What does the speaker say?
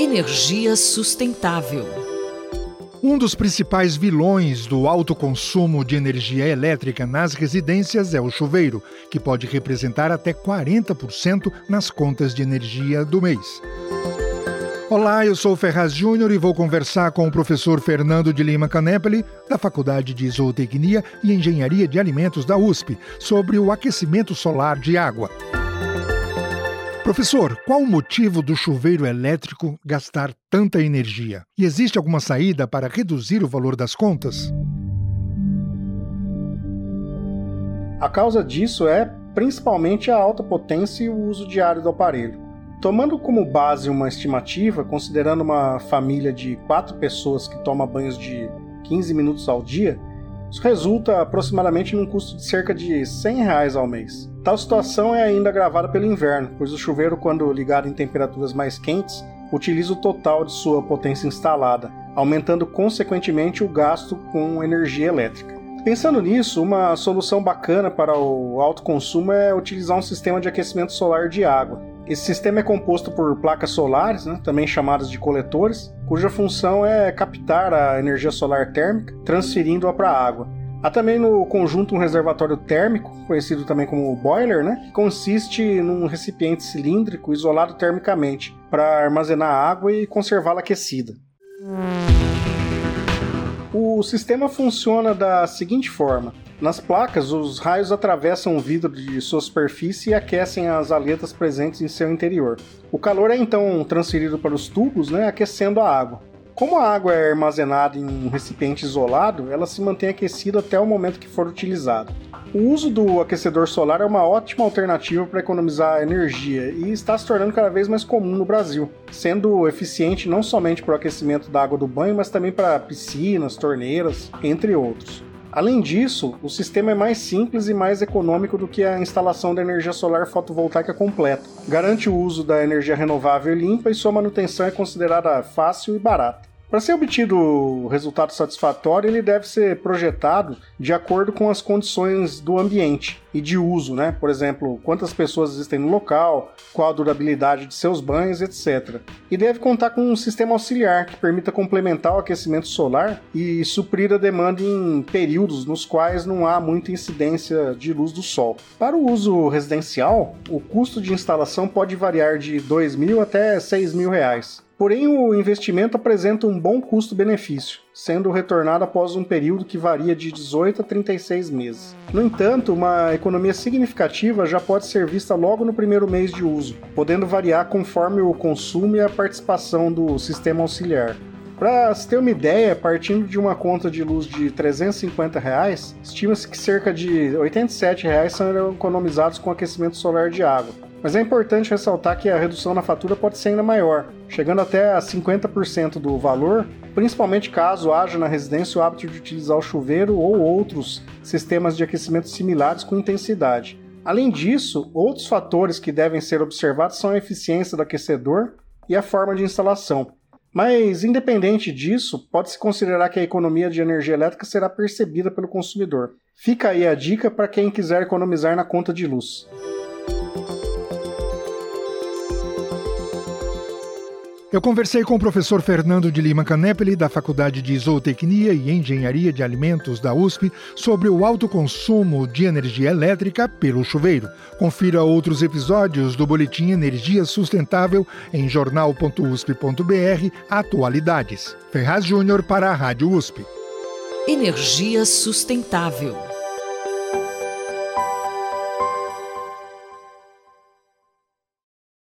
Energia sustentável. Um dos principais vilões do alto consumo de energia elétrica nas residências é o chuveiro, que pode representar até 40% nas contas de energia do mês. Olá, eu sou Ferraz Júnior e vou conversar com o professor Fernando de Lima Canepeli, da Faculdade de Zootecnia e Engenharia de Alimentos da USP, sobre o aquecimento solar de água. Professor, qual o motivo do chuveiro elétrico gastar tanta energia? E existe alguma saída para reduzir o valor das contas? A causa disso é principalmente a alta potência e o uso diário do aparelho. Tomando como base uma estimativa, considerando uma família de quatro pessoas que toma banhos de 15 minutos ao dia, isso resulta aproximadamente num custo de cerca de 100 reais ao mês. Tal situação é ainda agravada pelo inverno, pois o chuveiro, quando ligado em temperaturas mais quentes, utiliza o total de sua potência instalada, aumentando consequentemente o gasto com energia elétrica. Pensando nisso, uma solução bacana para o alto consumo é utilizar um sistema de aquecimento solar de água. Esse sistema é composto por placas solares, né, também chamadas de coletores, cuja função é captar a energia solar térmica, transferindo-a para a água. Há também no conjunto um reservatório térmico, conhecido também como boiler, né, que consiste num recipiente cilíndrico isolado termicamente para armazenar água e conservá-la aquecida. O sistema funciona da seguinte forma: nas placas, os raios atravessam o vidro de sua superfície e aquecem as aletas presentes em seu interior. O calor é então transferido para os tubos, né, aquecendo a água. Como a água é armazenada em um recipiente isolado, ela se mantém aquecida até o momento que for utilizada. O uso do aquecedor solar é uma ótima alternativa para economizar energia e está se tornando cada vez mais comum no Brasil, sendo eficiente não somente para o aquecimento da água do banho, mas também para piscinas, torneiras, entre outros. Além disso, o sistema é mais simples e mais econômico do que a instalação da energia solar fotovoltaica completa. Garante o uso da energia renovável e limpa e sua manutenção é considerada fácil e barata. Para ser obtido resultado satisfatório, ele deve ser projetado de acordo com as condições do ambiente e de uso, né? Por exemplo, quantas pessoas existem no local, qual a durabilidade de seus banhos, etc. E deve contar com um sistema auxiliar que permita complementar o aquecimento solar e suprir a demanda em períodos nos quais não há muita incidência de luz do sol. Para o uso residencial, o custo de instalação pode variar de R$ 2 mil até 6 mil reais. Porém, o investimento apresenta um bom custo-benefício, sendo retornado após um período que varia de 18 a 36 meses. No entanto, uma economia significativa já pode ser vista logo no primeiro mês de uso, podendo variar conforme o consumo e a participação do sistema auxiliar. Para se ter uma ideia, partindo de uma conta de luz de 350 reais, estima-se que cerca de 87 reais serão economizados com aquecimento solar de água, mas é importante ressaltar que a redução na fatura pode ser ainda maior, chegando até a 50% do valor, principalmente caso haja na residência o hábito de utilizar o chuveiro ou outros sistemas de aquecimento similares com intensidade. Além disso, outros fatores que devem ser observados são a eficiência do aquecedor e a forma de instalação. Mas, independente disso, pode-se considerar que a economia de energia elétrica será percebida pelo consumidor. Fica aí a dica para quem quiser economizar na conta de luz. Eu conversei com o professor Fernando de Lima Canepeli, da Faculdade de Zootecnia e Engenharia de Alimentos da USP, sobre o alto consumo de energia elétrica pelo chuveiro. Confira outros episódios do Boletim Energia Sustentável em jornal.usp.br Atualidades. Ferraz Júnior para a Rádio USP. Energia sustentável.